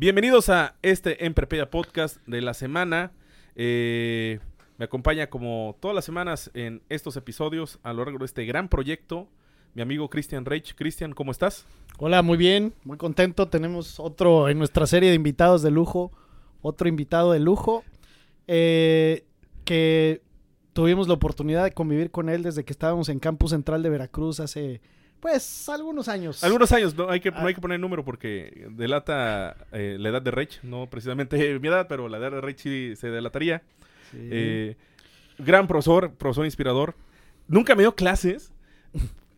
Bienvenidos a este Emprepedia Podcast de la semana. Eh, me acompaña como todas las semanas en estos episodios a lo largo de este gran proyecto mi amigo Christian Reich. Cristian, ¿cómo estás? Hola, muy bien, muy contento. Tenemos otro en nuestra serie de invitados de lujo, otro invitado de lujo, eh, que tuvimos la oportunidad de convivir con él desde que estábamos en Campus Central de Veracruz hace, pues, algunos años. Algunos años, no hay que, no hay que poner número porque delata eh, la edad de Reich, no precisamente mi edad, pero la edad de Reich sí se delataría. Sí. Eh, gran profesor, profesor inspirador. Nunca me dio clases.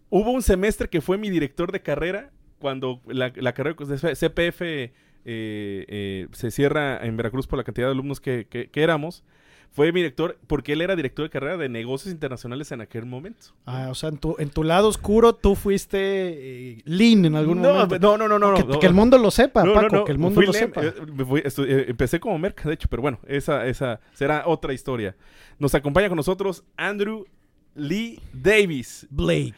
Hubo un semestre que fue mi director de carrera cuando la, la carrera de CPF eh, eh, se cierra en Veracruz por la cantidad de alumnos que, que- que éramos. Fue mi director porque él era director de carrera de negocios internacionales en aquel momento. Ah, o sea, en tu, en tu lado oscuro tú fuiste eh, lean en algún no, momento. no, no, no, no, que, no. que el mundo lo sepa, No, Paco, que el mundo fui lo sepa. eh, me fui- estu- eh, empecé como merca, de hecho, pero bueno, esa, esa será otra historia. Nos acompaña con nosotros Andrew Lee Davis, Blake.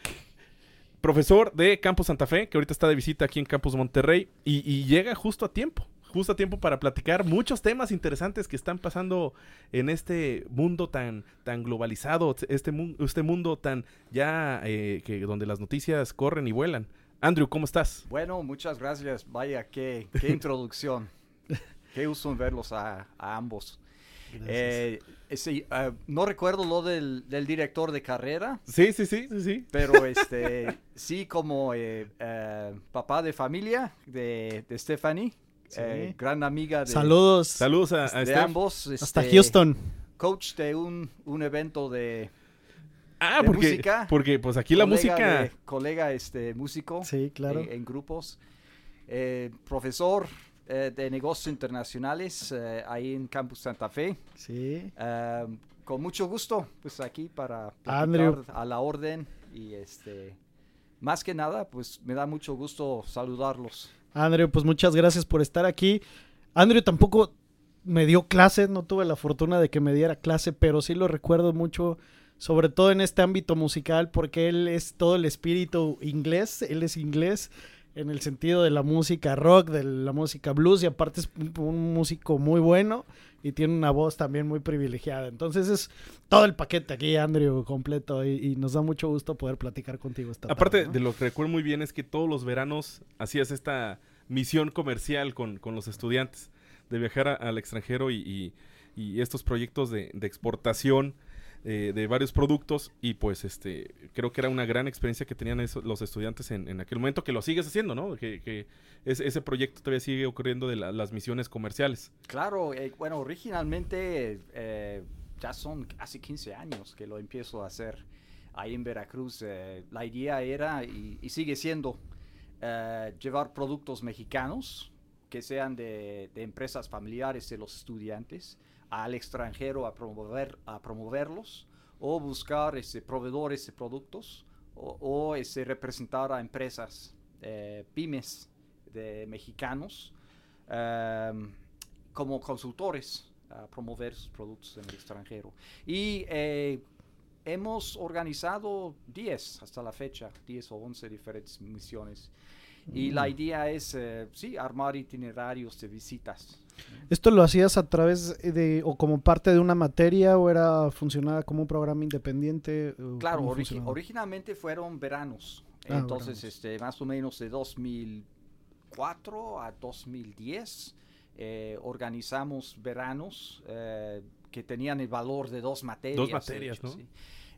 profesor de Campus Santa Fe, que ahorita está de visita aquí en Campus Monterrey y, y llega justo a tiempo, justo a tiempo para platicar muchos temas interesantes que están pasando en este mundo tan, tan globalizado, este, mun- este mundo tan ya eh, que donde las noticias corren y vuelan. Andrew, ¿cómo estás? Bueno, muchas gracias. Vaya, qué, qué introducción. qué gusto verlos a, a ambos. Eh, sí, eh, no recuerdo lo del, del director de carrera, Sí, sí, sí, sí, sí. pero este, sí como eh, papá de familia de, de Stephanie, Sí. eh, gran amiga de, Saludos Saludos a, a de ambos. hasta este, Houston. Coach de un, un evento de Ah, de porque, música. porque pues aquí la colega música... de- colega este, músico. Sí, claro. en, en grupos. Eh, profesor eh, de negocios internacionales eh, ahí en Campus Santa Fe. Sí. Eh, con mucho gusto, pues aquí para Andrew. a la orden y este, más que nada, pues me da mucho gusto saludarlos. Andrew, pues muchas gracias por estar aquí. Andrew tampoco me dio clases, no tuve la fortuna de que me diera clase, pero sí lo recuerdo mucho, sobre todo en este ámbito musical, porque él es todo el espíritu inglés, él es inglés en el sentido de la música rock, de la música blues, y aparte es un, un músico muy bueno y tiene una voz también muy privilegiada. Entonces es todo el paquete aquí, Andrew, completo, y, y nos da mucho gusto poder platicar contigo esta Aparte tarde, ¿no? de lo que recuerdo muy bien es que todos los veranos hacías esta misión comercial con, con los estudiantes de viajar a- al extranjero y, y- y estos proyectos de, de exportación eh, de varios productos y pues este creo que era una gran experiencia que tenían eso- los estudiantes en, en aquel momento que lo sigues haciendo, ¿no? Que, que es- ese proyecto todavía sigue ocurriendo de la- las misiones comerciales. Claro, eh, bueno, originalmente eh, ya son casi 15 años que lo empiezo a hacer ahí en Veracruz. Eh, la idea era y, y sigue siendo eh, llevar productos mexicanos que sean de, de empresas familiares de los estudiantes al extranjero a, promover, a promoverlos o buscar este, proveedores de productos o, o este, representar a empresas, eh, pymes de mexicanos. em, como consultores a promover sus productos en el extranjero. Y eh, hemos organizado 10 hasta la fecha, 10 o 11 diferentes misiones. Y la idea es, eh, sí, armar itinerarios de visitas. ¿Esto lo hacías a través de, o como parte de una materia, o era, funcionaba como un programa independiente? Claro, origi- funcionaba? originalmente fueron veranos. Ah, Entonces, veranos. este, más o menos de 2004 a 2010, eh, organizamos veranos eh, que tenían el valor de dos materias. de materias, hecho, ¿no? sí.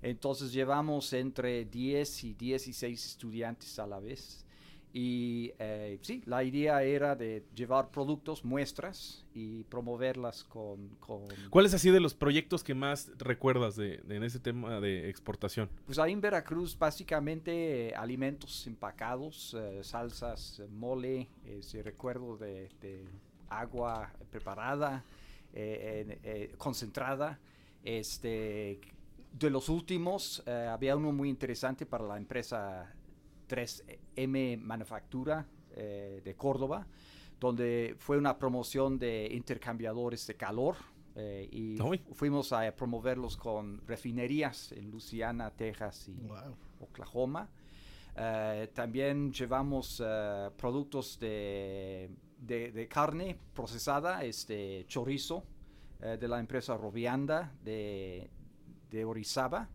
Entonces llevamos entre 10 y 16 estudiantes a la vez. Y eh, sí, la idea era de llevar productos, muestras y promoverlas con... con ¿Cuáles han sido los proyectos que más recuerdas de, de- en ese tema de exportación? Pues ahí en Veracruz básicamente eh, alimentos empacados, eh, salsas, eh, mole, si recuerdo de, de agua preparada, en- concentrada. Este, de los últimos, había uno muy interesante para la empresa 3M Manufactura eh, de Córdoba, donde fue una promoción de intercambiadores de calor. eh, y fu- fuimos a promoverlos con refinerías en Luciana, Texas y Wow. Oklahoma. Eh, también llevamos eh, productos de, de- de carne procesada, este chorizo eh, de la empresa Robianda de, de Orizaba.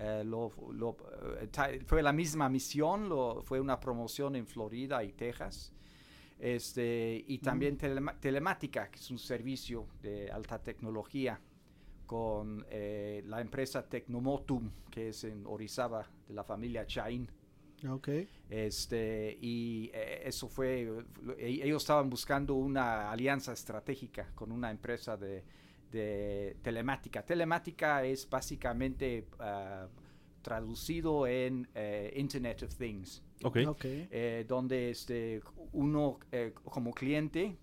Eh, lo- lo- eh, fue la misma misión, lo- fue una promoción en Florida y Texas. Este, y también telema- telemática, que es un servicio de alta tecnología con eh, la empresa Tecnomotum, que es en Orizaba, de la familia Chain. Ok. Este, y eh, eso fue, lo- e- ellos estaban buscando una alianza estratégica con una empresa de, de telemática. Telemática es básicamente ah, traducido en eh, Internet of Things, Ok. Ok. eh, donde este, uno eh, como cliente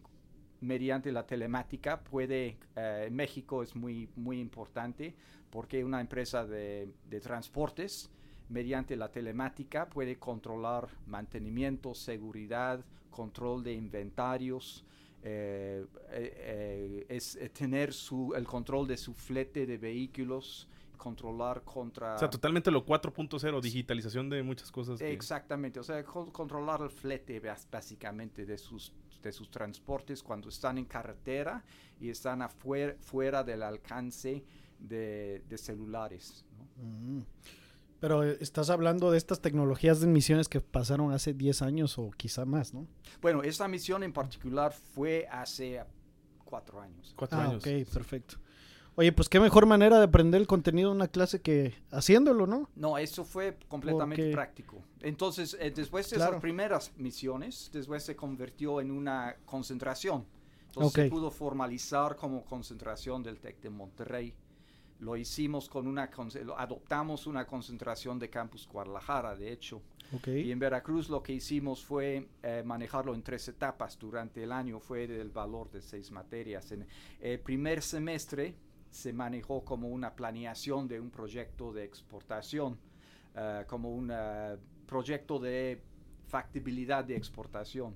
mediante la telemática puede, en México es muy, muy importante porque una empresa de, de transportes mediante la telemática puede controlar mantenimiento, seguridad, control de inventarios, eh, eh, es eh, tener su, el control de su flete de vehículos, controlar contra... O sea, totalmente lo 4.0, digitalización de muchas cosas. que- Exactamente, o sea, con- controlar el flete básicamente de sus, de sus transportes cuando están en carretera y están afuera, fuera del alcance de, de celulares. ¿no? Mm. Pero eh, estás hablando de estas tecnologías de misiones que pasaron hace 10 años o quizá más, ¿no? Bueno, esta misión en particular fue hace cuatro años. Cuatro ah, años. ok, perfecto. Oye, pues qué mejor manera de aprender el contenido de una clase que haciéndolo, ¿no? No, eso fue completamente Porque- práctico. Entonces, eh, después de Claro. esas primeras misiones, después se convirtió en una concentración. Entonces se pudo formalizar como concentración del TEC de Monterrey. Lo hicimos con una, adoptamos una concentración de Campus Guadalajara, de hecho. Y en Veracruz lo que hicimos fue eh, manejarlo en tres etapas durante el año, fue del valor de seis materias. En el primer semestre se manejó como una planeación de un proyecto de exportación, eh, como un eh, proyecto de factibilidad de exportación.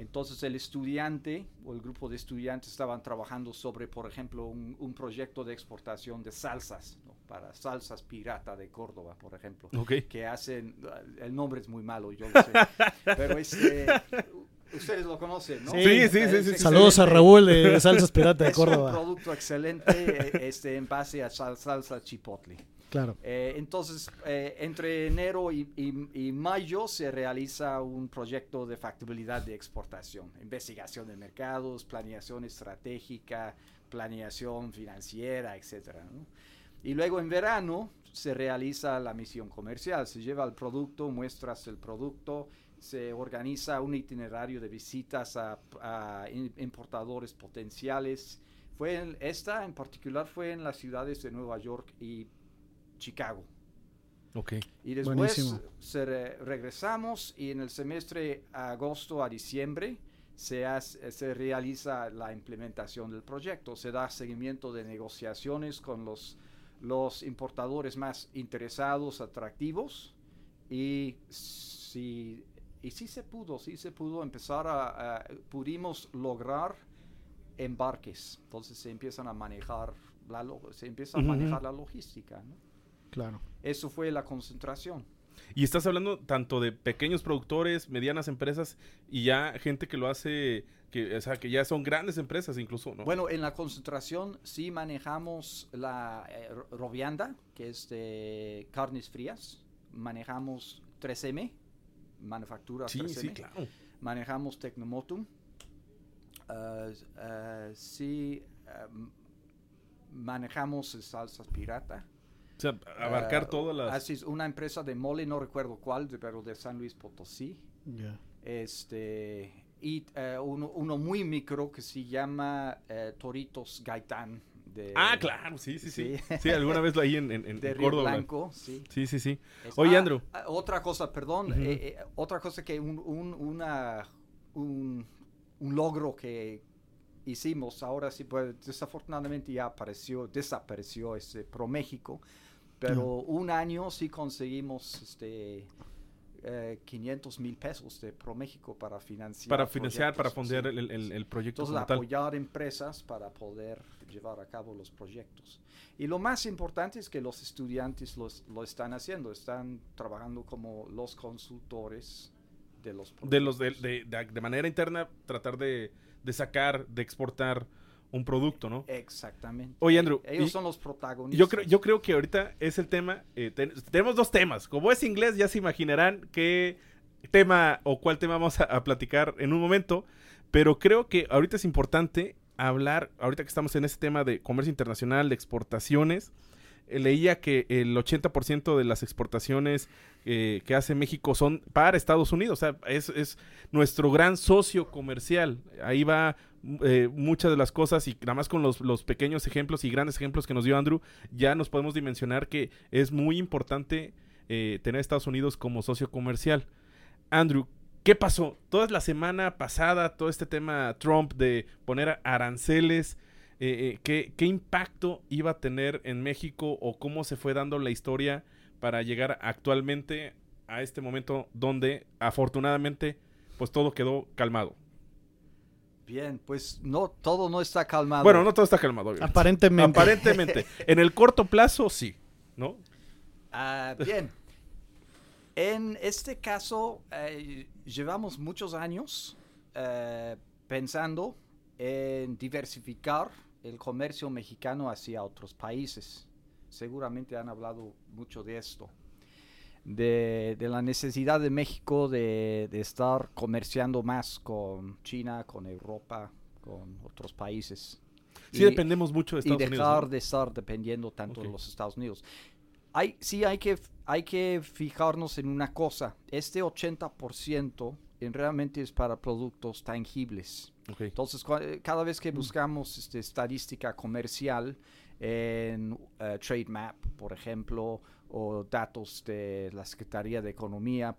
Entonces el estudiante o el grupo de estudiantes estaban trabajando sobre, por ejemplo, un, un proyecto de exportación de salsas, ¿no? para salsas pirata de Córdoba, por ejemplo Ok. que hacen, el nombre es muy malo, yo lo sé, pero este, ustedes lo conocen, ¿no? Sí, sí, sí, Es sí, sí. Saludos a. Raúl de Salsas Pirata de Es un Córdoba. producto excelente eh, este, en base a sal- salsa chipotle. Claro. Eh, entonces, eh, entre enero y, y- y mayo se realiza un proyecto de factibilidad de exportación, investigación de mercados, planeación estratégica, planeación financiera, etcétera, ¿no? Y luego en verano se realiza la misión comercial, se lleva el producto, muestras el producto, se organiza un itinerario de visitas a, importadores potenciales. Fue en- esta en particular fue en las ciudades de Nueva York y Chicago. Ok. Y después Buenísimo. se re- regresamos y en el semestre agosto a diciembre se, hace- se realiza la implementación del proyecto. Se da seguimiento de negociaciones con los, los importadores más interesados, atractivos. Y sí, y sí se pudo, sí se pudo empezar a, a- pudimos lograr embarques. Entonces se empiezan a manejar la, se empieza a manejar la logística. ¿no? Claro. Eso fue la concentración. Y estás hablando tanto de pequeños productores, medianas empresas y ya gente que lo hace, que, o sea, que ya son grandes empresas incluso, ¿no? Bueno, en la concentración sí manejamos la eh, ro- Rovianda, que es de carnes frías. Manejamos 3M, manufactura sí, 3M. sí, claro. Manejamos Tecnomotum. Ah, ah, sí, ah, m- manejamos salsas pirata. O sea, abarcar todas las... Así es, una empresa de mole, no recuerdo cuál, de- pero de San Luis Potosí. Ya. Este, y eh, uno, uno muy micro que se llama eh, Toritos Gaitán. De, Ah, claro, sí, sí, sí. Sí. Sí, alguna vez lo ahí en, en, en de Río Córdoba. Blanco, sí. Sí, sí, sí. Es- Oye, ah, Andrew. ah, otra cosa, perdón. Eh, eh, otra cosa que un, un- una, un, un logro que hicimos, ahora sí, pues desafortunadamente ya apareció, desapareció ese Pro México, pero un año sí conseguimos este, eh, 500 mil pesos de Pro México para financiar. Para financiar, para proyectos, sí. el, el- el proyecto Entonces, como tal. apoyar empresas para poder llevar a cabo los proyectos. Y lo más importante es que los estudiantes los- lo están haciendo, están trabajando como los consultores de los De los de, proyectos. de, de- de manera interna, tratar de, de sacar, de exportar un producto, ¿no? Exactamente. Oye, Andrew, Ellos y- son los protagonistas. Yo creo, yo creo que ahorita es el tema. eh, ten- tenemos dos temas. Como es inglés, ya se imaginarán qué tema o cuál tema vamos a, a platicar en un momento. Pero creo que ahorita es importante hablar, ahorita que estamos en este tema de comercio internacional, de exportaciones. eh, leía que el 80% de las exportaciones eh, que hace México son para Estados Unidos. O sea, es, es nuestro gran socio comercial. Ahí va eh, muchas de las cosas y nada más con los, pequeños ejemplos y grandes ejemplos que nos dio Andrew, ya nos podemos dimensionar que es muy importante eh, tener a Estados Unidos como socio comercial. Andrew, ¿qué pasó? Toda la semana pasada, todo este tema Trump de poner aranceles, eh, ¿qué, ¿qué impacto iba a tener en México o cómo se fue dando la historia para llegar actualmente a este momento donde afortunadamente pues todo quedó calmado? Bien, pues no, todo no está calmado. Bueno, no todo está calmado. obviamente. Aparentemente. Aparentemente. En el corto plazo, sí. ¿No? Ah, bien. En este caso, eh, llevamos muchos años eh, pensando en diversificar el comercio mexicano hacia otros países. Seguramente han hablado mucho de esto. De, de la necesidad de México de, de estar comerciando más con China, con Europa, con otros países. Sí Y- dependemos mucho de y Estados dejar Unidos. ¿no? de estar dependiendo tanto Ok. de los Estados Unidos. Hay, sí hay que, hay que fijarnos en una cosa. Este 80% en realmente es para productos tangibles. Ok. Entonces, eh, cada vez que buscamos este, estadística comercial en eh, TradeMap, por ejemplo, o datos de la Secretaría de Economía,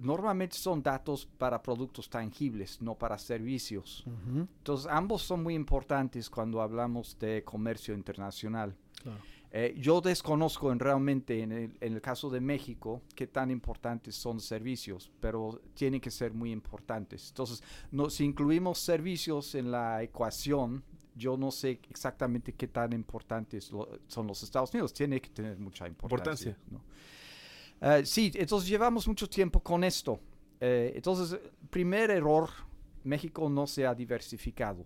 normalmente son datos para productos tangibles, no para servicios. Entonces, ambos son muy importantes cuando hablamos de comercio internacional. claro. Eh, yo desconozco en realmente en el, en el caso de México qué tan importantes son servicios, pero tienen que ser muy importantes. Entonces, no, si incluimos servicios en la ecuación, yo no sé exactamente qué tan importantes lo- son los Estados Unidos. Tiene que tener mucha importancia. ¿no? Eh, sí, entonces llevamos mucho tiempo con esto. Eh, entonces, primer error, México no se ha diversificado.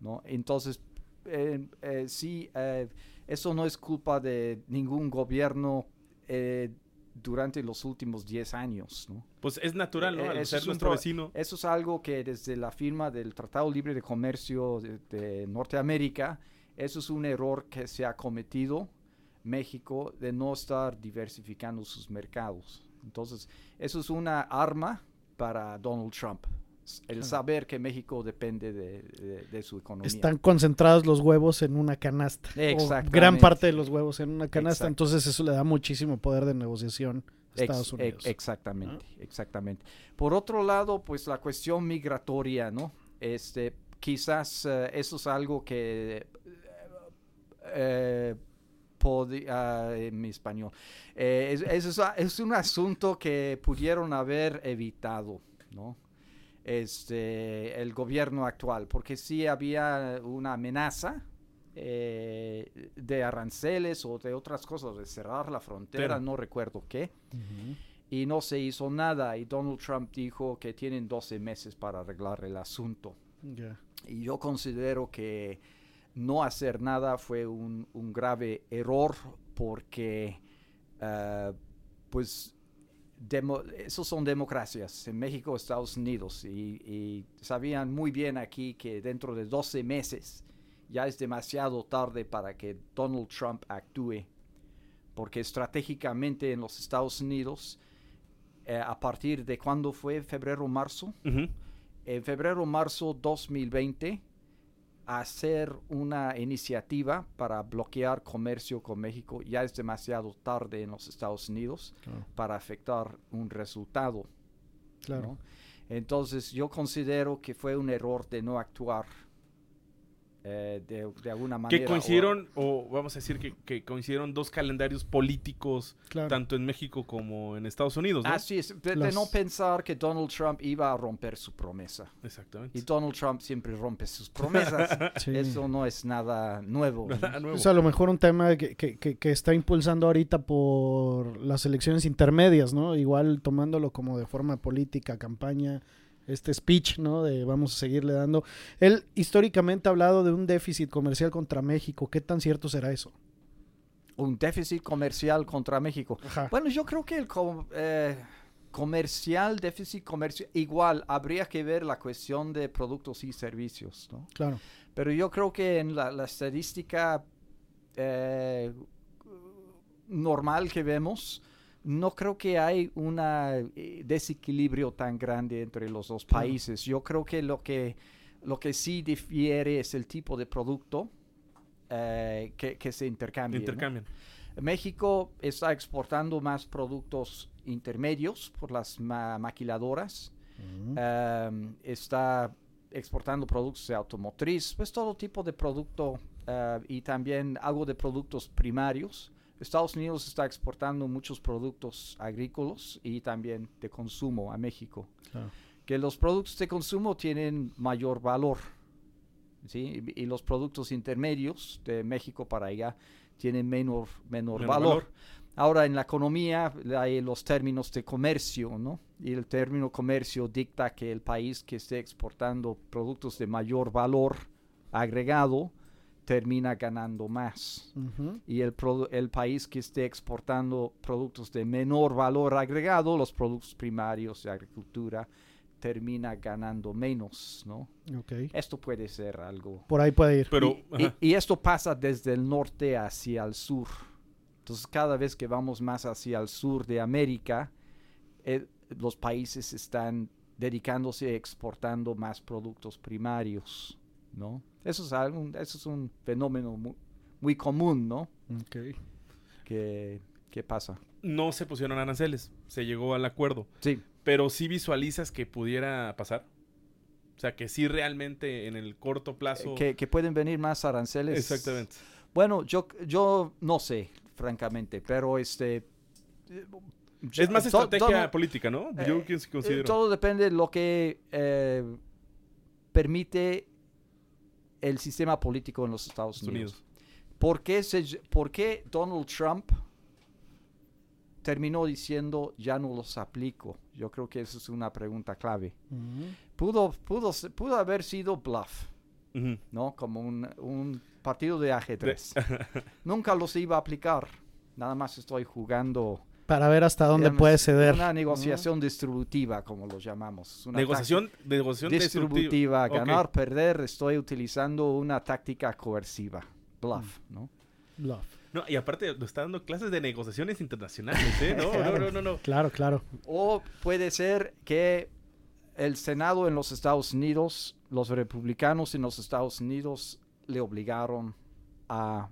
¿no? Entonces, eh, eh, sí, eh, eso no es culpa de ningún gobierno durante los últimos 10 años. ¿no? Pues es natural, ¿no? Eh, Al eso ser es nuestro vecino. Eso es algo que desde la firma del Tratado Libre de Comercio de, de Norteamérica, eso es un error que se ha cometido México de no estar diversificando sus mercados. Entonces, eso es una arma para Donald Trump. El saber que México depende de, de- de su economía. Están concentrados los huevos en una canasta. o Exactamente. gran parte de los huevos en una canasta. Entonces eso le da muchísimo poder de negociación a Estados ex- Unidos. exactamente, exactamente. Por otro lado, pues la cuestión migratoria, ¿no? Este, quizás eh, eso es algo que eh, en mi español. Eh, es, es- es un asunto que pudieron haber evitado, ¿no? Este, el gobierno actual, porque sí había una amenaza eh, de aranceles o de otras cosas, de cerrar la frontera, Pero- no recuerdo qué y no se hizo nada y Donald Trump dijo que tienen 12 meses para arreglar el asunto. Y yo considero que no hacer nada fue un, un grave error porque ah, pues demo- esos son democracias en México, Estados Unidos y, y sabían muy bien aquí que dentro de 12 meses ya es demasiado tarde para que Donald Trump actúe porque estratégicamente en los Estados Unidos eh, a partir de cuando fue febrero, marzo, Ujú. en febrero, marzo 2020, hacer una iniciativa para bloquear comercio con México ya es demasiado tarde en los Estados Unidos Claro. para afectar un resultado. Claro. ¿no? Entonces yo considero que fue un error de no actuar eh, de, de alguna manera. Que coincidieron, o vamos a decir que, que coincidieron dos calendarios políticos, Claro. tanto en México como en Estados Unidos, ¿no? Así es, de, no pensar que Donald Trump iba a romper su promesa. Exactamente. Y Donald Trump siempre rompe sus promesas. Sí. Eso no es nada nuevo. Nada nuevo. A lo mejor un tema que, que- que- que está impulsando ahorita por las elecciones intermedias, ¿no? Igual tomándolo como de forma política, campaña, este speech, ¿no? De vamos a seguirle dando. Él históricamente ha hablado de un déficit comercial contra México. ¿Qué tan cierto será eso? Un déficit comercial contra México. Ajá. Bueno, yo creo que el com- eh, comercial, déficit comercial, igual habría que ver la cuestión de productos y servicios, ¿no? Claro. Pero yo creo que en la, la estadística eh, normal que vemos, no creo que hay un desequilibrio tan grande entre los dos países. Yo creo que lo que, lo que sí difiere es el tipo de producto eh, que, que se intercambia. ¿no? Intercambian. México está exportando más productos intermedios por las ma- maquiladoras. Um, está exportando productos de automotriz, pues todo tipo de producto uh, y también algo de productos primarios. Estados Unidos está exportando muchos productos agrícolas y también de consumo a México. Claro. Que los productos de consumo tienen mayor valor. ¿sí? Y, y los productos intermedios de México para allá tienen menor, menor, Menor valor. valor. Ahora en la economía hay los términos de comercio, ¿no? Y el término comercio dicta que el país que esté exportando productos de mayor valor agregado termina ganando más. Y el, el país que esté exportando productos de menor valor agregado, los productos primarios de agricultura, termina ganando menos, ¿no? Esto puede ser algo Por ahí puede ir. Pero, y, ajá. y- y esto pasa desde el norte hacia el sur. Entonces, cada vez que vamos más hacia el sur de América, eh, los países están dedicándose a exportando más productos primarios, ¿no? Eso es, algo, eso es un fenómeno mu- muy, común, ¿no? Ok. Que, que pasa. no se pusieron aranceles, se llegó al acuerdo. Sí, Pero sí visualizas que pudiera pasar. O sea, que sí realmente en el corto plazo. eh, que, que pueden venir más aranceles. Exactamente. Bueno, yo, yo no sé, francamente, pero este... eh, Es más estrategia todo- política, ¿no? Eh, Yo que Eh, considero. Todo depende de lo que eh, permite el sistema político en los Estados Unidos. Unidos. ¿Por qué, se- por qué Donald Trump terminó diciendo ya no los aplico? Yo creo que esa es una pregunta clave. Pudo, pudo, pudo haber sido bluff. ¿no? Como un, un partido de ajedrez. Nunca los iba a aplicar. Nada más estoy jugando Para ver hasta dónde digamos, puede ceder. Una negociación distributiva, como lo llamamos. Una negociación, distributiva. Ganar, perder, estoy utilizando una táctica coerciva. Bluff, Mm. ¿no? Bluff. No, y aparte nos está dando clases de negociaciones internacionales, ¿eh? No, no, no, no, no. Claro, claro. O puede ser que el Senado en los Estados Unidos, los republicanos en los Estados Unidos le obligaron a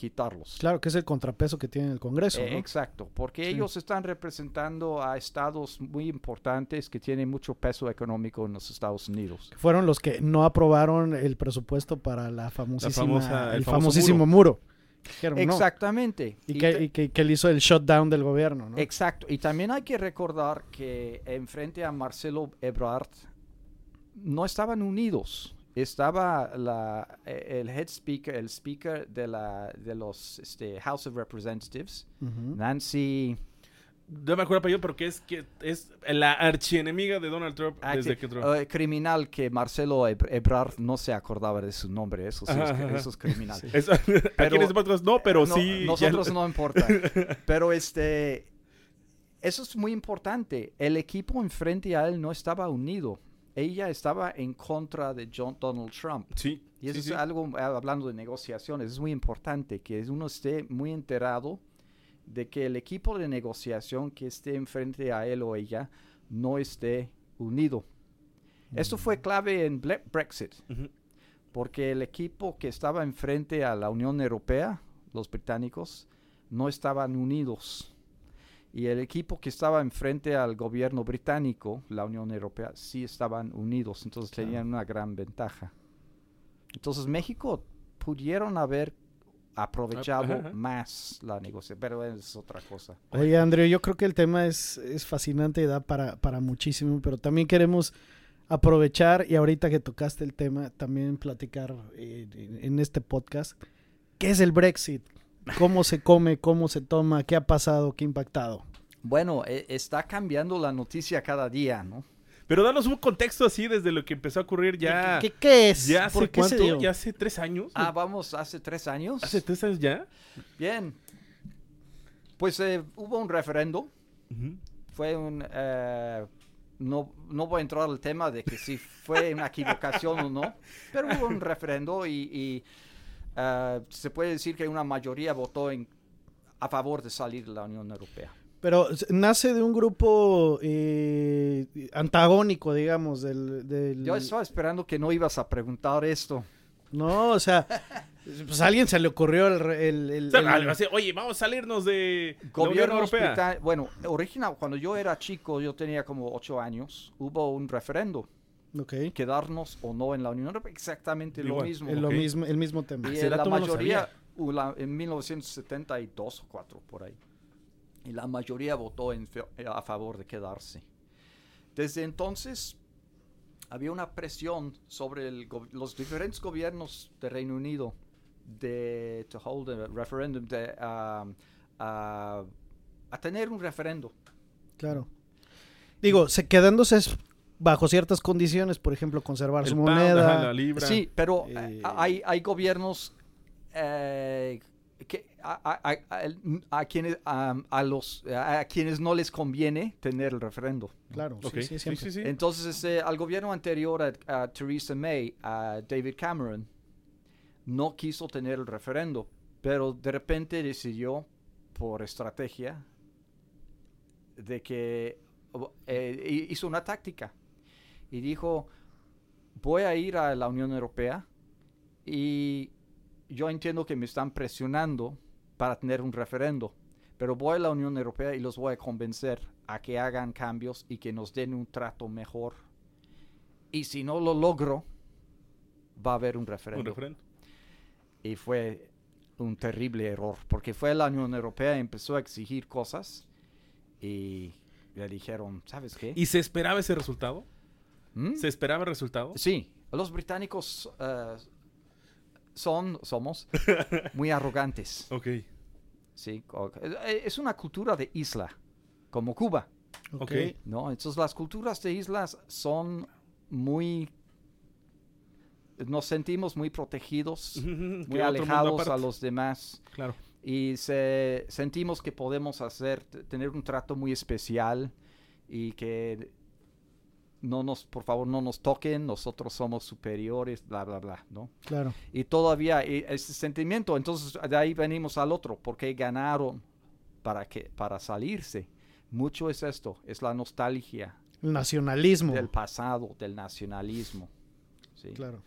quitarlos. Claro que es el contrapeso que tiene el Congreso, Eh, ¿no? Exacto, porque Sí. ellos están representando a estados muy importantes que tienen mucho peso económico en los Estados Unidos. Fueron los que no aprobaron el presupuesto para la famosísima, famosa- el, famosísimo muro. Dijeron, no. Exactamente. Y, Y que, y que- que él hizo el shutdown del gobierno, ¿no? Exacto. Y también hay que recordar que en frente a Marcelo Ebrard no estaban unidos. Estaba la, eh, el head speaker, el speaker de, la, de los este, House of Representatives, Ujú. Nancy... No me acuerdo yo, pero que es que es la archienemiga de Donald Trump ah, desde que- que entró. eh, criminal que Marcelo Eb- Ebrard no se acordaba de su nombre. Eso sí, es, Ajá, ajá. eso es criminal. Es- aquí en este podcast no, pero No, sí. ya Nosotros lo- no importa. Pero este. Eso es muy importante. El equipo enfrente a él no estaba unido. Ella estaba en contra de John, Donald Trump. Sí. Y eso sí, es sí. algo, ah, hablando de negociaciones, es muy importante que uno esté muy enterado de que el equipo de negociación que esté enfrente a él o ella no esté unido. Esto fue clave en Ble- Brexit, porque el equipo que estaba enfrente a la Unión Europea, los británicos, no estaban unidos. Y el equipo que estaba enfrente al gobierno británico, la Unión Europea, sí estaban unidos, entonces Claro. tenían una gran ventaja. Entonces México pudieron haber aprovechado ajá. más la negociación, pero es otra cosa. Oye, Andrea, yo creo que el tema es, es fascinante y da para, para muchísimo, pero también queremos aprovechar y ahorita que tocaste el tema, también platicar eh, en, en este podcast, ¿qué es el Brexit? ¿Cómo se come? ¿Cómo se toma? ¿Qué ha pasado? ¿Qué ha impactado? Bueno, e- está cambiando la noticia cada día, ¿no? Pero danos un contexto así desde lo que empezó a ocurrir ya. ¿Qué, qué es? ¿Ya hace ¿Por qué se cuánto? ¿Ya hace tres años? Ah, vamos, hace tres años. ¿Hace tres años ya? Bien. Pues eh, hubo un referendo. Ujú. Fue un... eh, no, no voy a entrar al tema de que si fue una equivocación o no, pero hubo un referendo y, y, eh, se puede decir que una mayoría votó en, a favor de salir de la Unión Europea. Pero nace de un grupo eh, antagónico, digamos, del... del- Yo estaba esperando que no ibas a preguntar esto. No, o sea, pues a alguien se le ocurrió el... re- el- el- O sea, el- así, Oye, vamos a salirnos de la Unión Gobiernos Europea. brita- Bueno, original, cuando yo era chico, yo tenía como ocho años, hubo un referendo, Ok, quedarnos o no en la Unión Europea, exactamente lo Igual, mismo. el, lo mismo, el mismo tema. Y la lo mayoría, la- en 1972 o 4 por ahí, y la mayoría votó en a favor de quedarse. Desde entonces había una presión sobre el los diferentes gobiernos de Reino Unido de to hold a referendum, de um, a, a tener un referendo. Claro. Digo, se, quedándose es bajo ciertas condiciones, por ejemplo, conservar El su pound, moneda. ajá, la libra. Sí, pero Eh, eh, hay, hay gobiernos eh, que a, a- a- a- a quienes a los a quienes no les conviene tener el referendo. Claro, sí, sí, sí, siempre. sí, sí. Entonces, este, al gobierno anterior, a, a Theresa May, a David Cameron, no quiso tener el referendo, pero de repente decidió, por estrategia, de que eh, hi- hizo una táctica y dijo, voy a ir a la Unión Europea y yo entiendo que me están presionando para tener un referendo, pero voy a la Unión Europea y los voy a convencer a que hagan cambios y que nos den un trato mejor. Y si no lo logro, va a haber un Un referendo. referendo. Y fue un terrible error, porque fue la Unión Europea y empezó a exigir cosas y le dijeron, ¿sabes qué? ¿Y se esperaba ese resultado? ¿Mm? ¿Se esperaba el resultado? Sí, los británicos eh, son, somos muy arrogantes. Ok. Sí, eh, es una cultura de isla, como Cuba, Ok. ¿no? Entonces las culturas de islas son muy, nos sentimos muy protegidos, muy alejados a los demás Claro. y se, sentimos que podemos hacer, tener un trato muy especial y que no nos, por favor, no nos toquen, nosotros somos superiores, bla, bla, bla, ¿no? Claro. Y todavía eh, ese sentimiento, entonces de ahí venimos al otro, porque ganaron para, que, para salirse. Mucho es esto, es la nostalgia El nacionalismo. del pasado, del nacionalismo. ¿sí? Claro.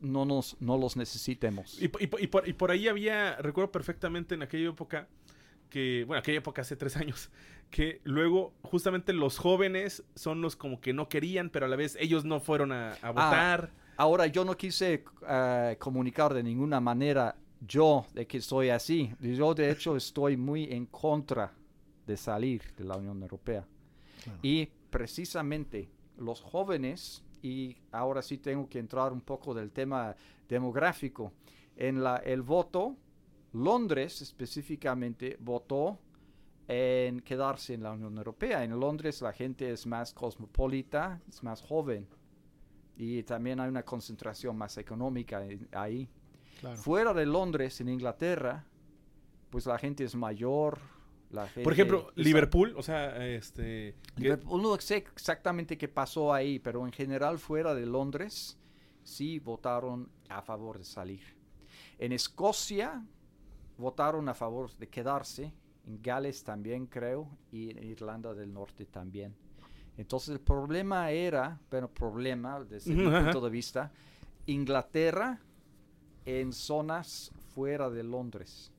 No, nos, no los necesitemos. Y, y por, y por ahí había, recuerdo perfectamente en aquella época, que, bueno, aquella época hace tres años, que luego justamente los jóvenes son los como que no querían, pero a la vez ellos no fueron a, a votar. Ahora, yo no quise eh, comunicar de ninguna manera yo de que soy así. Yo, de hecho, estoy muy en contra de salir de la Unión Europea. Claro. Y precisamente los jóvenes, y ahora sí tengo que entrar un poco del tema demográfico, en la, el voto, Londres específicamente votó en quedarse en la Unión Europea. En Londres la gente es más cosmopolita, es más joven y también hay una concentración más económica en- ahí. Claro. Fuera de Londres, en Inglaterra, pues la gente es mayor. La gente Por ejemplo, Liverpool, o sea, este... Liverpool, no sé exactamente qué pasó ahí, pero en general fuera de Londres sí votaron a favor de salir. En Escocia votaron a favor de quedarse en Gales también creo, y en Irlanda del Norte también. Entonces el problema era, bueno, problema desde mi punto de vista, Inglaterra en zonas fuera de Londres.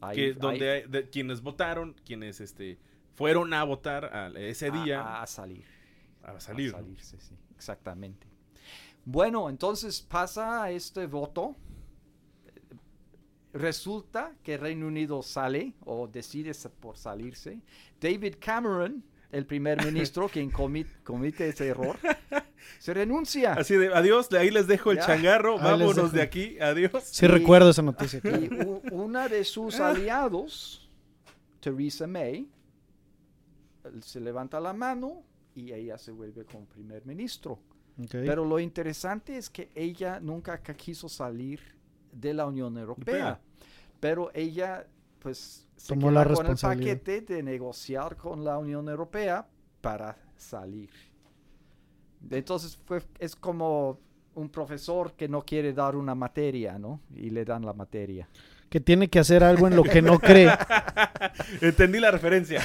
Ahí- que donde hay- de- quienes votaron, quienes este fueron a votar a- ese día a- a salir. a, salir. A ¿no? salirse, sí, exactamente. Bueno, entonces pasa este voto. Resulta que Reino Unido sale o decide por salirse. David Cameron, el primer ministro quien comi- comete ese error, se renuncia. Así de, adiós, ahí les dejo el Ya. changarro, Ahí vámonos de aquí, adiós. Sí Y- recuerdo esa noticia. claro. Y una de sus aliados, Theresa May, se levanta la mano y ella se vuelve como primer ministro. Pero lo interesante es que ella nunca ca- quiso salir de la Unión Europea. Pero ella, pues, se Tomó la con el paquete de negociar con la Unión Europea para salir. Entonces, fue, es como un profesor que no quiere dar una materia, ¿no? Y le dan la materia. Que tiene que hacer algo en lo que no cree. Entendí la referencia.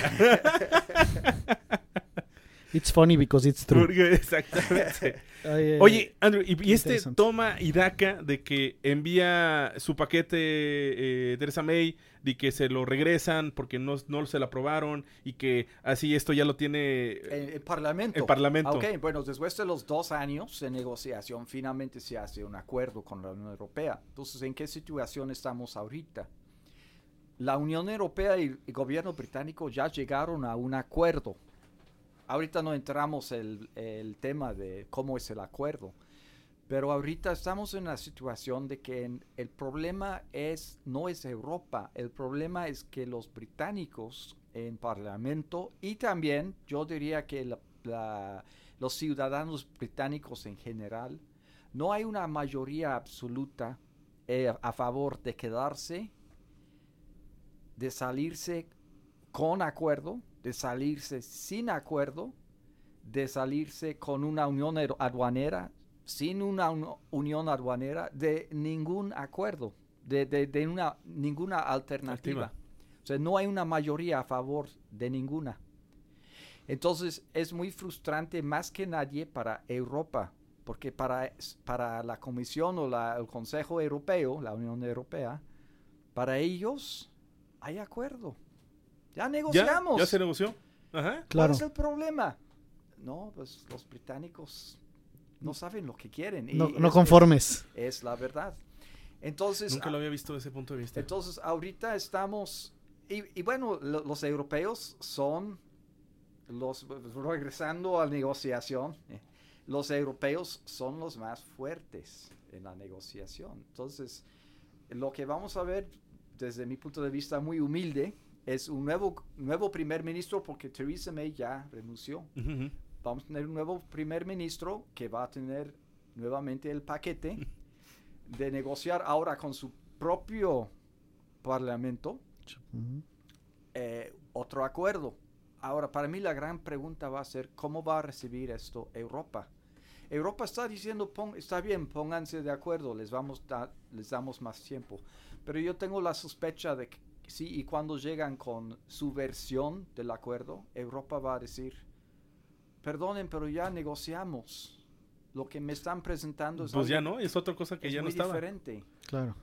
It's funny because it's true. Porque- Exactamente. Ay, ay, Oye, Andrew, y, y este toma y daca de que envía su paquete eh, Theresa May, de que se lo regresan porque no, no se lo aprobaron y que así esto ya lo tiene... El, el Parlamento. El Parlamento. Ah, Ok, bueno, después de los dos años de negociación, finalmente se hace un acuerdo con la Unión Europea. Entonces, ¿en qué situación estamos ahorita? La Unión Europea y el gobierno británico ya llegaron a un acuerdo. Ahorita no entramos el, el tema de cómo es el acuerdo, pero ahorita estamos en la situación de que el problema es no es Europa, el problema es que los británicos en Parlamento y también yo diría que los ciudadanos británicos en general no hay una mayoría absoluta eh, a favor de quedarse, de salirse con acuerdo, de salirse sin acuerdo, de salirse con una unión aduanera, sin una uni- unión aduanera, de ningún acuerdo, de, de- de una, ninguna alternativa. O sea, no hay una mayoría a favor de ninguna. Entonces es muy frustrante más que nadie para Europa, porque para, para la Comisión o la- el Consejo Europeo, la Unión Europea, para ellos hay acuerdo. Ya ¿Ya? negociamos. ¿Ya se negoció? Ajá. ¿Cuál Claro. es el problema? No, pues los británicos no saben lo que quieren. y No, es- no es- conformes. Es, la verdad. Entonces, Nunca lo había visto desde ese punto de vista. entonces ahorita estamos, y, y bueno, lo- los europeos son, los, regresando a la negociación, los europeos son los más fuertes en la negociación. Entonces, lo que vamos a ver desde mi punto de vista muy humilde es un nuevo, nuevo primer ministro porque Theresa May ya renunció. Vamos a tener un nuevo primer ministro que va a tener nuevamente el paquete de negociar ahora con su propio parlamento eh, otro acuerdo. Ahora, para mí la gran pregunta va a ser cómo va a recibir esto Europa. Europa está diciendo, "Pon- está bien, pónganse de acuerdo, les, vamos da- les damos más tiempo. Pero yo tengo la sospecha de que sí, y cuando llegan con su versión del acuerdo, Europa va a decir, perdonen, pero ya negociamos. Lo que me están presentando es Pues ya no, es otra cosa que es ya no muy estaba. diferente. Claro.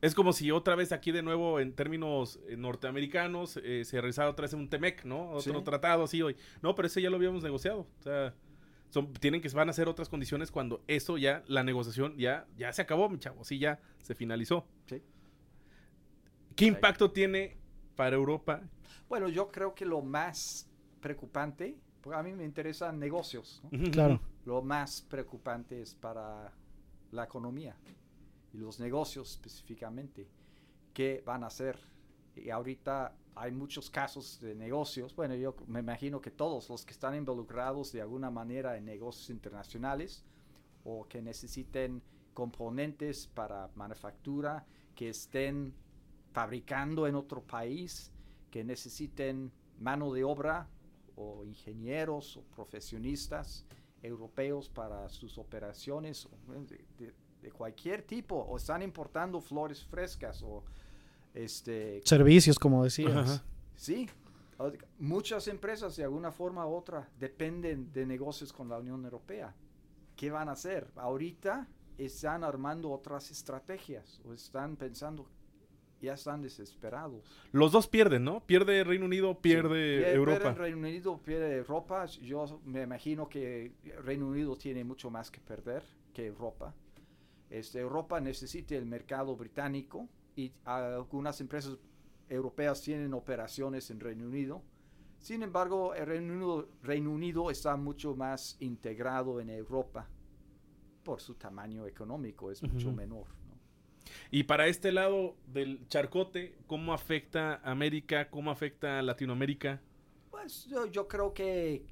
Es como si otra vez aquí de nuevo en términos eh, norteamericanos eh, se realizara otra vez un TEMEC, ¿no? Otro Sí. tratado así hoy. No, pero ese ya lo habíamos negociado. O sea, son, tienen que van a ser otras condiciones cuando eso ya, la negociación ya, ya se acabó, mi chavo. Sí, ya se finalizó. Sí. ¿Qué impacto tiene para Europa? Bueno, yo creo que lo más preocupante, porque a mí me interesan negocios, ¿no? Claro. lo más preocupante es para la economía y los negocios específicamente. ¿Qué van a hacer? Y ahorita hay muchos casos de negocios. Bueno, yo me imagino que todos los que están involucrados de alguna manera en negocios internacionales o que necesiten componentes para manufactura, que estén fabricando en otro país, que necesiten mano de obra o ingenieros o profesionistas europeos para sus operaciones de, de- de cualquier tipo, o están importando flores frescas o Este, Servicios, como decías. Sí, muchas empresas de alguna forma u otra dependen de negocios con la Unión Europea. ¿Qué van a hacer? Ahorita están armando otras estrategias o están pensando, ya están desesperados. Los dos pierden, ¿no? Pierde Reino Unido, pierde Pier- Europa. Pierde Reino Unido, pierde Europa. Yo me imagino que Reino Unido tiene mucho más que perder que Europa. Este, Europa necesita el mercado británico y algunas empresas europeas tienen operaciones en Reino Unido. Sin embargo, el Reino Unido, Reino Unido está mucho más integrado en Europa por su tamaño económico, es mucho menor. Y para este lado del charcote, ¿cómo afecta América? ¿Cómo afecta Latinoamérica? Pues yo, yo creo que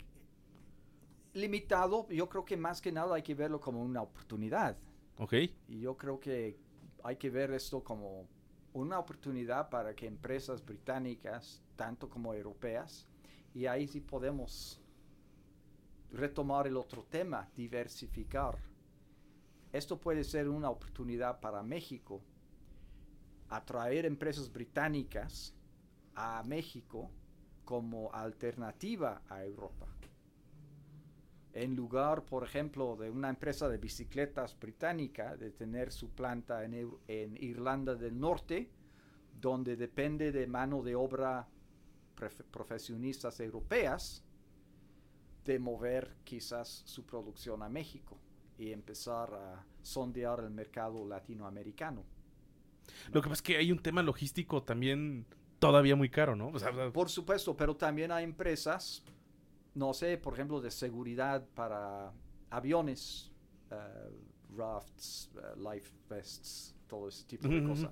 limitado, yo creo que más que nada hay que verlo como una oportunidad. ¿Ok? Y yo creo que hay que ver esto como una oportunidad para que empresas británicas, tanto como europeas, y ahí sí podemos retomar el otro tema, diversificar. Esto puede ser una oportunidad para México, atraer empresas británicas a México como alternativa a Europa. En lugar, por ejemplo, de una empresa de bicicletas británica, de tener su planta en, Irlanda del Norte, donde depende de mano de obra profesionistas europeas, de mover quizás su producción a México y empezar a sondear el mercado latinoamericano. Lo que pasa es que hay un tema logístico también todavía muy caro, ¿no? O sea, Por supuesto, pero también hay empresas, no sé, por ejemplo, de seguridad para aviones, eh, rafts, eh, life vests, todo ese tipo de cosas.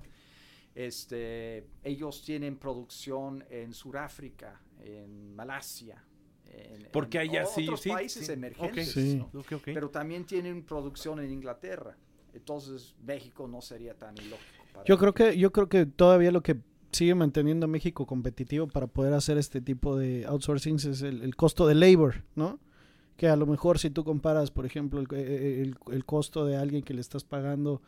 Este, ellos tienen producción en Sudáfrica, en Malasia, en, Porque en allá sí, otros sí, países sí. emergentes, pero también tienen producción en Inglaterra. Entonces México no sería tan ilógico. para Yo creo que, yo creo que todavía lo que sigue manteniendo a México competitivo para poder hacer este tipo de outsourcing es el, el costo de labor, ¿no? Que a lo mejor si tú comparas, por ejemplo, el, eh, el- el costo de alguien que le estás pagando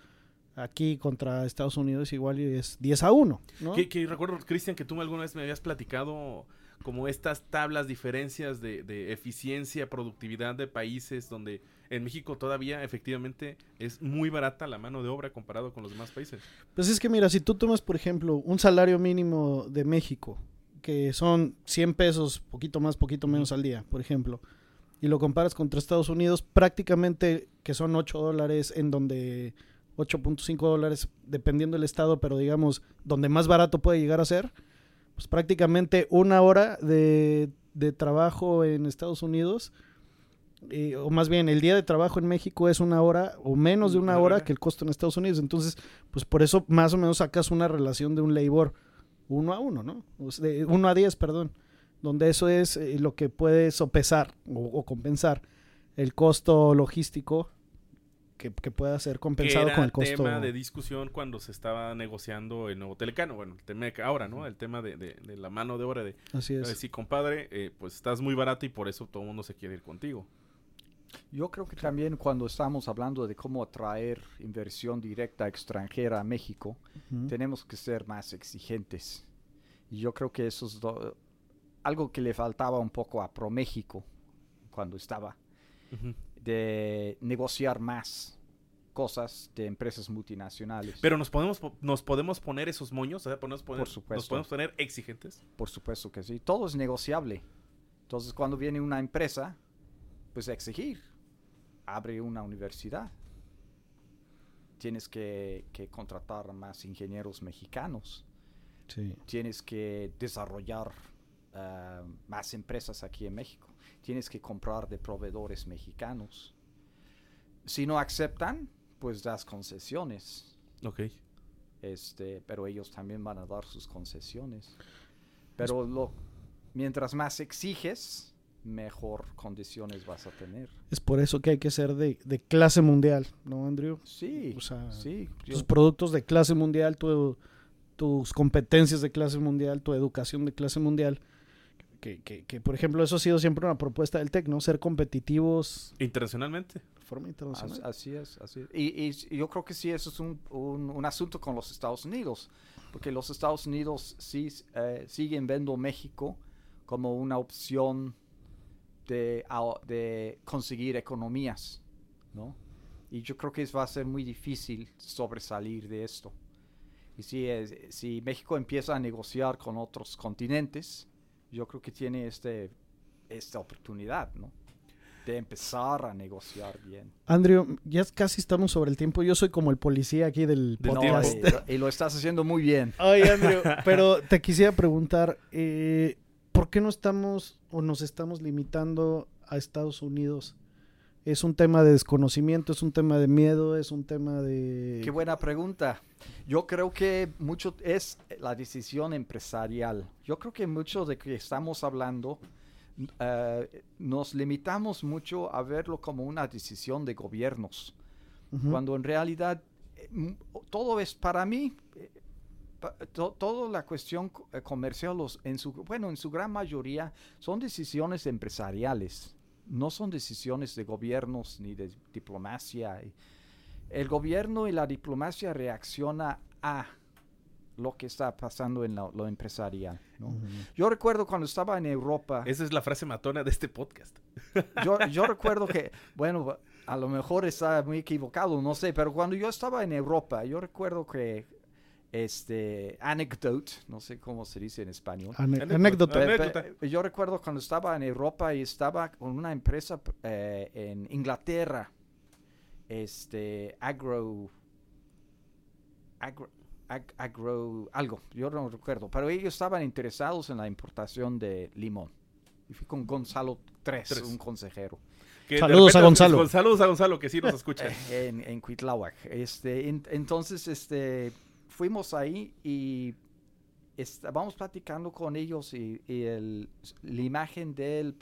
aquí contra Estados Unidos igual y es 10 a 1, ¿no? Que, que recuerdo, Cristian, que tú alguna vez me habías platicado como estas tablas, diferencias de, de eficiencia, productividad de países donde en México todavía efectivamente es muy barata la mano de obra comparado con los demás países. Pues es que mira, si tú tomas, por ejemplo, un salario mínimo de México, que son 100 pesos, poquito más, poquito menos al día, por ejemplo, y lo comparas contra Estados Unidos, prácticamente que son 8 dólares en donde 8.5 dólares dependiendo del estado, pero digamos, donde más barato puede llegar a ser, pues prácticamente una hora de, de trabajo en Estados Unidos, eh, o más bien el día de trabajo en México es una hora o menos de una Una hora hora. que el costo en Estados Unidos. Entonces, pues por eso más o menos sacas una relación de un labor uno a uno, ¿no? O sea, de uno a diez, perdón, donde eso es eh, lo que puede sopesar o, o compensar el costo logístico que, que pueda ser Que compensado era con el costo. tema de discusión cuando se estaba negociando el nuevo Telecano. Bueno, el tema que ahora, ¿no? El tema de, de- de la mano de obra de... Así es. sí, compadre, eh, pues estás muy barato y por eso todo el mundo se quiere ir contigo. Yo creo que también cuando estamos hablando de cómo atraer inversión directa extranjera a México, tenemos que ser más exigentes. Y yo creo que eso es do- algo que le faltaba un poco a ProMéxico cuando estaba. De negociar más cosas de empresas multinacionales. Pero nos podemos, po- nos podemos poner esos moños, o sea, podemos poner, Por supuesto. nos podemos poner exigentes. Por supuesto que sí. Todo es negociable. Entonces, cuando viene una empresa, pues exigir. Abre una universidad. Tienes que, que contratar más ingenieros mexicanos. Sí. Tienes que desarrollar ah, más empresas aquí en México. Tienes que comprar de proveedores mexicanos. Si no aceptan, pues das concesiones. Ok. Este, pero ellos también van a dar sus concesiones. Pero lo, mientras más exiges, mejor condiciones vas a tener. Es por eso que hay que ser de, de clase mundial, ¿no, Andrew? Sí, O sea, sí. yo- Tus productos de clase mundial, tu- tus competencias de clase mundial, tu educación de clase mundial. Que, que, que, por ejemplo, eso ha sido siempre una propuesta del TEC, ¿no? Ser competitivos Internacionalmente. de forma internacional. así es, así es. Y, y yo creo que sí, eso es un, un- un asunto con los Estados Unidos. porque los Estados Unidos sí eh, siguen viendo México como una opción de, de conseguir economías, ¿no? Y yo creo que es- va a ser muy difícil sobresalir de esto. Y si, es- si México empieza a negociar con otros continentes, yo creo que tiene este, esta oportunidad, ¿no? De empezar a negociar bien. Andrew, ya casi estamos sobre el tiempo. Yo soy como el policía aquí del podcast. y, lo- y lo estás haciendo muy bien. Ay, Andrew, pero te quisiera preguntar, eh, ¿por qué no estamos o nos estamos limitando a Estados Unidos? ¿Es un tema de desconocimiento? ¿Es un tema de miedo? ¿Es un tema de...? Qué buena pregunta. Yo creo que mucho es la decisión empresarial. Yo creo que mucho de que estamos hablando eh, nos limitamos mucho a verlo como una decisión de gobiernos, cuando en realidad eh, todo es para mí. eh, to- toda la cuestión co- comercial, los- en su, bueno, en su gran mayoría son decisiones empresariales, no son decisiones de gobiernos ni de diplomacia. el gobierno y la diplomacia reacciona a lo que está pasando en lo, lo empresarial. Yo recuerdo cuando estaba en Europa, Esa es la frase matona de este podcast. yo, yo recuerdo que, bueno, a lo mejor está muy equivocado, no sé, pero cuando yo estaba en Europa, yo recuerdo que, este, anecdote, no sé cómo se dice en español. Ane- Anécdota. yo recuerdo cuando estaba en Europa y estaba con una empresa eh, en Inglaterra, este, agro, agro, ag- agro, algo, yo no recuerdo, pero ellos estaban interesados en la importación de limón. Y fui con Gonzalo Tres, Tres. un consejero, Que Saludos a repente- Gonzalo. Saludos a Gonzalo, que sí nos escucha. en, en Cuitláhuac. Este, en- entonces, este, fuimos ahí y estábamos platicando con ellos y, y el- la imagen del,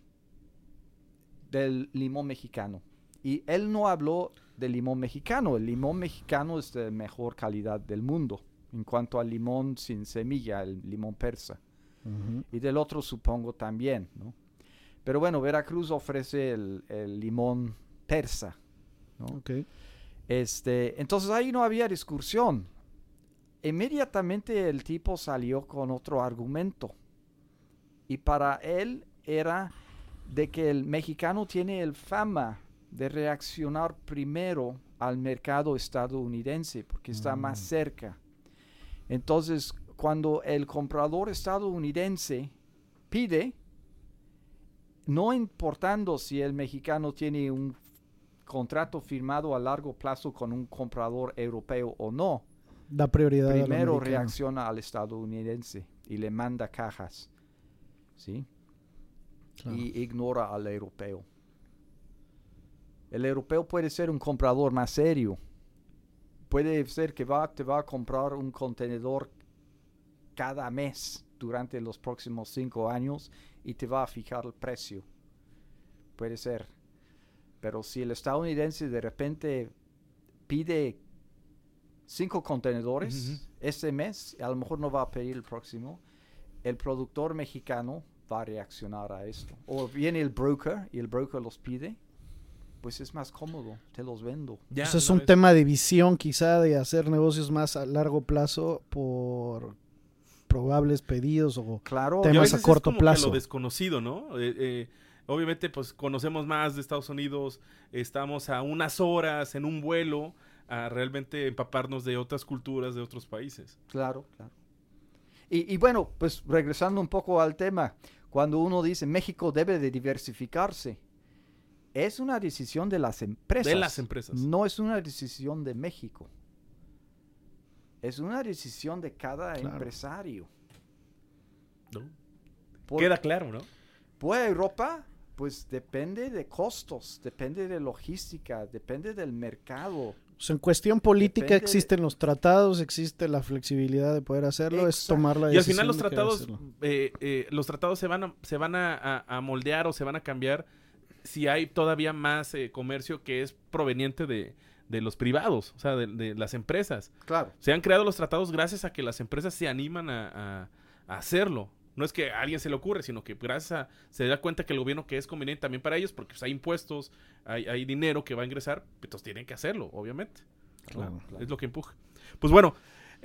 del limón mexicano. Y él no habló del limón mexicano. El limón mexicano es de mejor calidad del mundo en cuanto al limón sin semilla, el limón persa. Y del otro supongo también, ¿no? Pero bueno, Veracruz ofrece el, el limón persa, ¿no? Ok. Este, entonces ahí no había discusión. Inmediatamente el tipo salió con otro argumento. Y para él era de que el mexicano tiene el fama de reaccionar primero al mercado estadounidense porque está más Mm. cerca. Entonces, cuando el comprador estadounidense pide, no importando si el mexicano tiene un contrato firmado a largo plazo con un comprador europeo o no, Da prioridad primero reacciona al estadounidense y le manda cajas, ¿sí? Claro. Y ignora al europeo. El europeo puede ser un comprador más serio. Puede ser que va, te va a comprar un contenedor cada mes durante los próximos cinco años y te va a fijar el precio. Puede ser. Pero si el estadounidense de repente pide cinco contenedores Ujú. este mes, a lo mejor no va a pedir el próximo, el productor mexicano va a reaccionar a esto. O viene el broker y el broker los pide, pues es más cómodo, te los vendo. Ya, Pues es un vez. tema de visión quizá de hacer negocios más a largo plazo por probables pedidos o Claro, a temas a es corto como que plazo. lo desconocido, ¿no? Eh, eh, obviamente, pues conocemos más de Estados Unidos, estamos a unas horas en un vuelo a realmente empaparnos de otras culturas de otros países. claro, claro. Y, y bueno, pues regresando un poco al tema, cuando uno dice México debe de diversificarse, es una decisión de las empresas. De las empresas. No es una decisión de México. Es una decisión de cada Claro. empresario. ¿no? Por- Queda claro, ¿no? Pues Europa, pues depende de costos, depende de logística, depende del mercado. En cuestión política Depende de- existen los tratados, existe la flexibilidad de poder hacerlo, es tomar la Y al decisión final los tratados, eh, eh, los tratados se van a, se van a, a- a moldear o se van a cambiar si hay todavía más eh, comercio que es proveniente de, de los privados, o sea, de, de las empresas. Claro. Se han creado los tratados gracias a que las empresas se animan a, a- a hacerlo. No es que a alguien se le ocurre, sino que gracias a se da cuenta que el gobierno que es conveniente también para ellos, porque pues, hay impuestos, hay, hay dinero que va a ingresar, pues tienen que hacerlo, obviamente. Claro, Es lo que empuja. Pues bueno,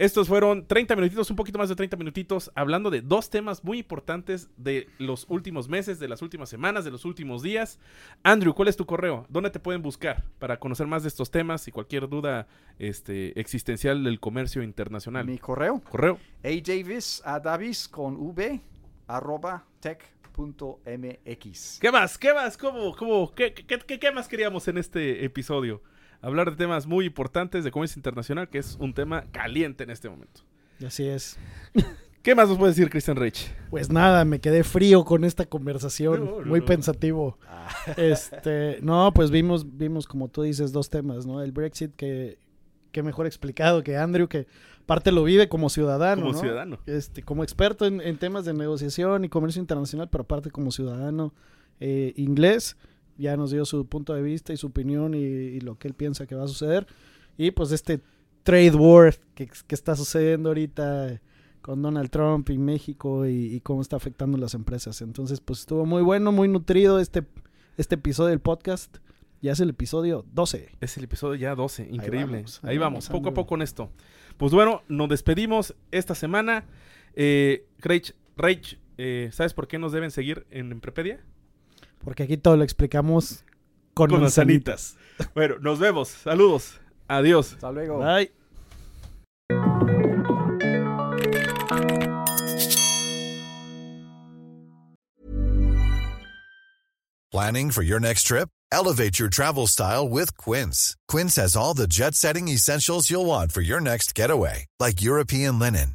Estos fueron 30 minutitos, un poquito más de 30 minutitos, hablando de dos temas muy importantes de los últimos meses, de las últimas semanas, de los últimos días. Andrew, ¿cuál es tu correo? ¿Dónde te pueden buscar para conocer más de estos temas y cualquier duda este, existencial del comercio internacional? Mi correo, correo. Davis a Davis con v arroba tech.mx. ¿Qué más? ¿Qué más? ¿Cómo? ¿Cómo? ¿Qué, qué, qué, qué más queríamos en este episodio? Hablar de temas muy importantes de comercio internacional, que es un tema caliente en este momento. Así es. ¿Qué más nos puede decir Christian Rich? Pues nada, me quedé frío con esta conversación, muy pensativo. Ah. Este, no, pues vimos, vimos como tú dices dos temas, ¿no? El Brexit que, que mejor explicado que Andrew, que parte lo vive como ciudadano, como ciudadano, este, como experto en, temas de negociación y comercio internacional, pero aparte como ciudadano eh, inglés ya nos dio su punto de vista y su opinión y, lo que él piensa que va a suceder. Y pues este trade war que, está sucediendo ahorita con Donald Trump y México y, cómo está afectando las empresas. Entonces, pues estuvo muy bueno, muy nutrido este, este episodio del podcast. Ya es el episodio 12. Es el episodio ya 12, increíble. Ahí vamos, poco a poco con esto. Pues bueno, nos despedimos esta semana. Eh, Rach, eh, ¿sabes por qué nos deben seguir en Emprepedia? Porque aquí todo lo explicamos con, con manzanitas. bueno, nos vemos. Saludos. Adiós. Hasta luego. Bye. Planning for your next trip? Elevate your travel style with Quince. Quince has all the jet setting essentials you'll want for your next getaway, like European linen,